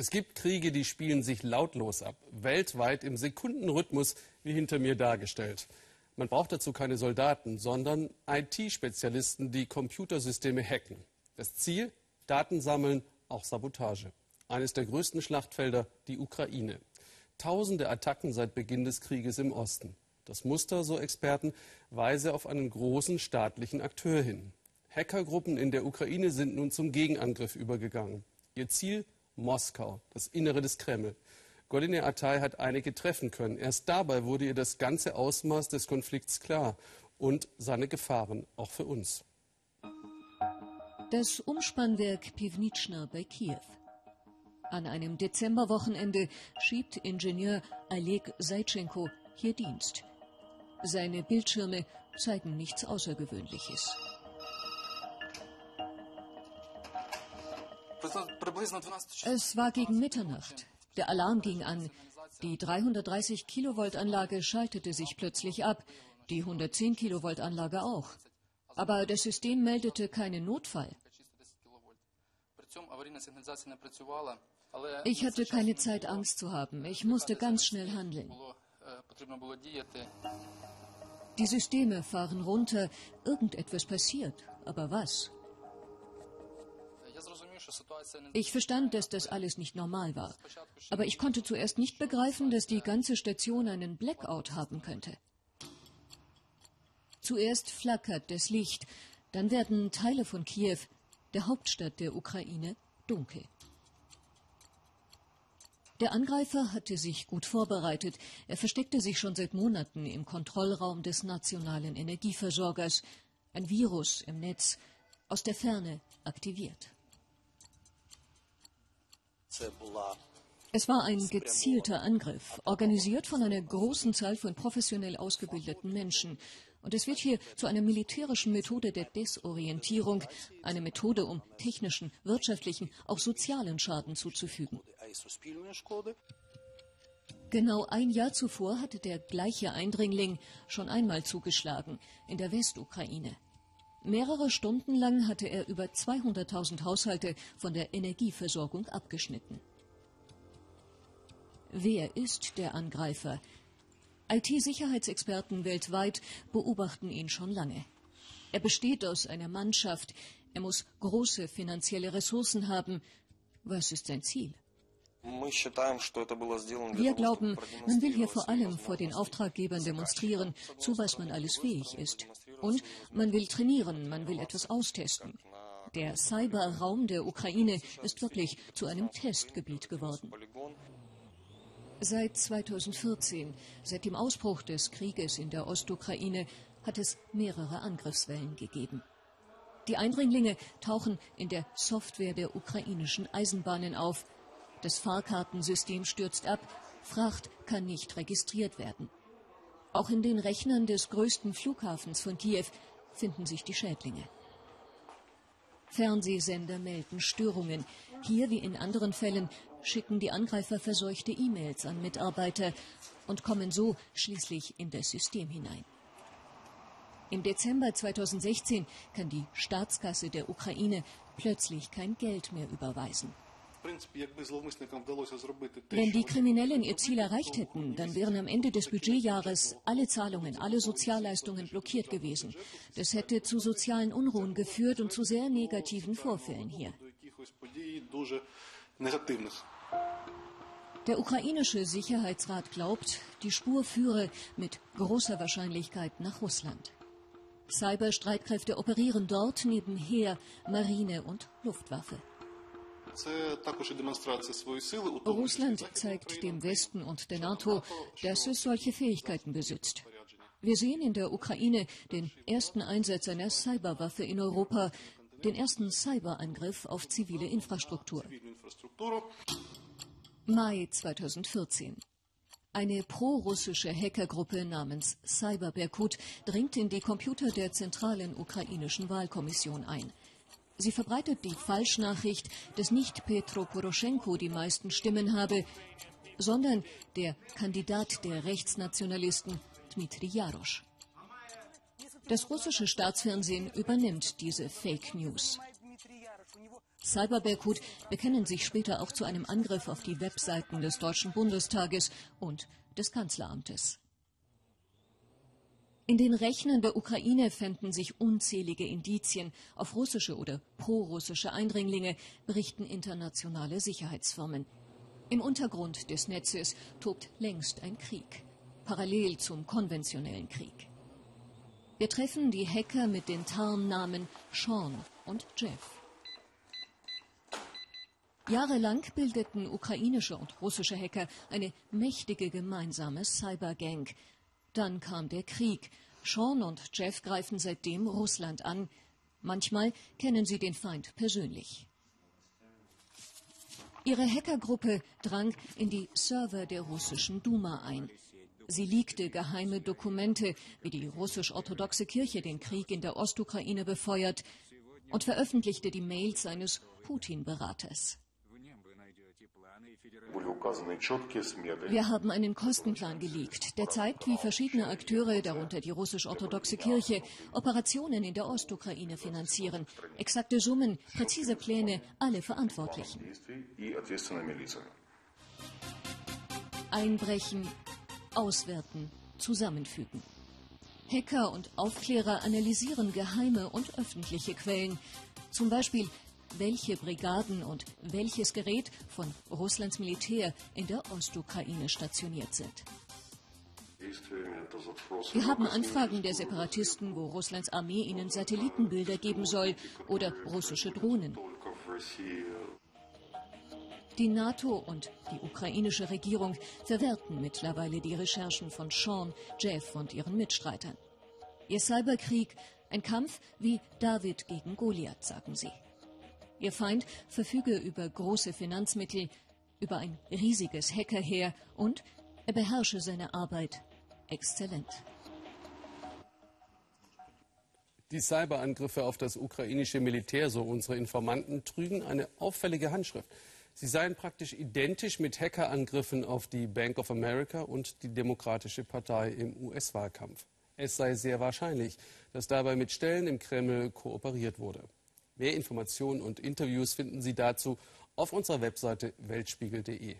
Es gibt Kriege, die spielen sich lautlos ab, weltweit im Sekundenrhythmus, wie hinter mir dargestellt. Man braucht dazu keine Soldaten, sondern IT-Spezialisten, die Computersysteme hacken. Das Ziel? Daten sammeln, auch Sabotage. Eines der größten Schlachtfelder, die Ukraine. Tausende Attacken seit Beginn des Krieges im Osten. Das Muster, so Experten, weise auf einen großen staatlichen Akteur hin. Hackergruppen in der Ukraine sind nun zum Gegenangriff übergegangen. Ihr Ziel Moskau, das Innere des Kreml. Goline Atay hat einige treffen können. Erst dabei wurde ihr das ganze Ausmaß des Konflikts klar und seine Gefahren auch für uns. Das Umspannwerk Pivnitschna bei Kiew. An einem Dezemberwochenende schiebt Ingenieur Oleg Seitschenko hier Dienst. Seine Bildschirme zeigen nichts Außergewöhnliches. Es war gegen Mitternacht. Der Alarm ging an. Die 330 Kilovolt Anlage schaltete sich plötzlich ab, die 110 Kilovolt Anlage auch. Aber das System meldete keinen Notfall. Ich hatte keine Zeit, Angst zu haben. Ich musste ganz schnell handeln. Die Systeme fahren runter. Irgendetwas passiert. Aber was? Ich verstand, dass das alles nicht normal war. Aber ich konnte zuerst nicht begreifen, dass die ganze Station einen Blackout haben könnte. Zuerst flackert das Licht, dann werden Teile von Kiew, der Hauptstadt der Ukraine, dunkel. Der Angreifer hatte sich gut vorbereitet. Er versteckte sich schon seit Monaten im Kontrollraum des nationalen Energieversorgers. Ein Virus im Netz, aus der Ferne aktiviert. Es war ein gezielter Angriff, organisiert von einer großen Zahl von professionell ausgebildeten Menschen. Und es wird hier zu einer militärischen Methode der Desorientierung, eine Methode, um technischen, wirtschaftlichen, auch sozialen Schaden zuzufügen. Genau ein Jahr zuvor hatte der gleiche Eindringling schon einmal zugeschlagen, in der Westukraine. Mehrere Stunden lang hatte er über 200.000 Haushalte von der Energieversorgung abgeschnitten. Wer ist der Angreifer? IT-Sicherheitsexperten weltweit beobachten ihn schon lange. Er besteht aus einer Mannschaft, er muss große finanzielle Ressourcen haben. Was ist sein Ziel? Wir glauben, man will hier vor allem vor den Auftraggebern demonstrieren, zu was man alles fähig ist. Und man will trainieren, man will etwas austesten. Der Cyberraum der Ukraine ist wirklich zu einem Testgebiet geworden. Seit 2014, seit dem Ausbruch des Krieges in der Ostukraine, hat es mehrere Angriffswellen gegeben. Die Eindringlinge tauchen in der Software der ukrainischen Eisenbahnen auf, das Fahrkartensystem stürzt ab, Fracht kann nicht registriert werden. Auch in den Rechnern des größten Flughafens von Kiew finden sich die Schädlinge. Fernsehsender melden Störungen. Hier wie in anderen Fällen schicken die Angreifer verseuchte E-Mails an Mitarbeiter und kommen so schließlich in das System hinein. Im Dezember 2016 kann die Staatskasse der Ukraine plötzlich kein Geld mehr überweisen. Wenn die Kriminellen ihr Ziel erreicht hätten, dann wären am Ende des Budgetjahres alle Zahlungen, alle Sozialleistungen blockiert gewesen. Das hätte zu sozialen Unruhen geführt und zu sehr negativen Vorfällen hier. Der ukrainische Sicherheitsrat glaubt, die Spur führe mit großer Wahrscheinlichkeit nach Russland. Cyberstreitkräfte operieren dort neben Heer, Marine und Luftwaffe. Russland zeigt dem Westen und der NATO, dass es solche Fähigkeiten besitzt. Wir sehen in der Ukraine den ersten Einsatz einer Cyberwaffe in Europa, den ersten Cyberangriff auf zivile Infrastruktur. Mai 2014. Eine prorussische Hackergruppe namens Cyber Berkut dringt in die Computer der zentralen ukrainischen Wahlkommission ein. Sie verbreitet die Falschnachricht, dass nicht Petro Poroschenko die meisten Stimmen habe, sondern der Kandidat der Rechtsnationalisten Dmitri Jarosch. Das russische Staatsfernsehen übernimmt diese Fake News. Cyber Berkut bekennen sich später auch zu einem Angriff auf die Webseiten des Deutschen Bundestages und des Kanzleramtes. In den Rechnern der Ukraine fänden sich unzählige Indizien auf russische oder prorussische Eindringlinge, berichten internationale Sicherheitsfirmen. Im Untergrund des Netzes tobt längst ein Krieg, parallel zum konventionellen Krieg. Wir treffen die Hacker mit den Tarnnamen Sean und Jeff. Jahrelang bildeten ukrainische und russische Hacker eine mächtige gemeinsame Cybergang. Dann kam der Krieg. Sean und Jeff greifen seitdem Russland an. Manchmal kennen sie den Feind persönlich. Ihre Hackergruppe drang in die Server der russischen Duma ein. Sie leakte geheime Dokumente, wie die russisch-orthodoxe Kirche den Krieg in der Ostukraine befeuert, und veröffentlichte die Mails eines Putin-Beraters. Wir haben einen Kostenplan geleakt, der zeigt, wie verschiedene Akteure, darunter die russisch-orthodoxe Kirche, Operationen in der Ostukraine finanzieren. Exakte Summen, präzise Pläne, alle Verantwortlichen. Einbrechen, auswerten, zusammenfügen. Hacker und Aufklärer analysieren geheime und öffentliche Quellen. Zum Beispiel welche Brigaden und welches Gerät von Russlands Militär in der Ostukraine stationiert sind. Wir haben Anfragen der Separatisten, wo Russlands Armee ihnen Satellitenbilder geben soll oder russische Drohnen. Die NATO und die ukrainische Regierung verwerten mittlerweile die Recherchen von Sean, Jeff und ihren Mitstreitern. Ihr Cyberkrieg, ein Kampf wie David gegen Goliath, sagen sie. Ihr Feind verfüge über große Finanzmittel, über ein riesiges Hackerheer und er beherrsche seine Arbeit exzellent. Die Cyberangriffe auf das ukrainische Militär, so unsere Informanten, trügen eine auffällige Handschrift. Sie seien praktisch identisch mit Hackerangriffen auf die Bank of America und die Demokratische Partei im US-Wahlkampf. Es sei sehr wahrscheinlich, dass dabei mit Stellen im Kreml kooperiert wurde. Mehr Informationen und Interviews finden Sie dazu auf unserer Webseite weltspiegel.de.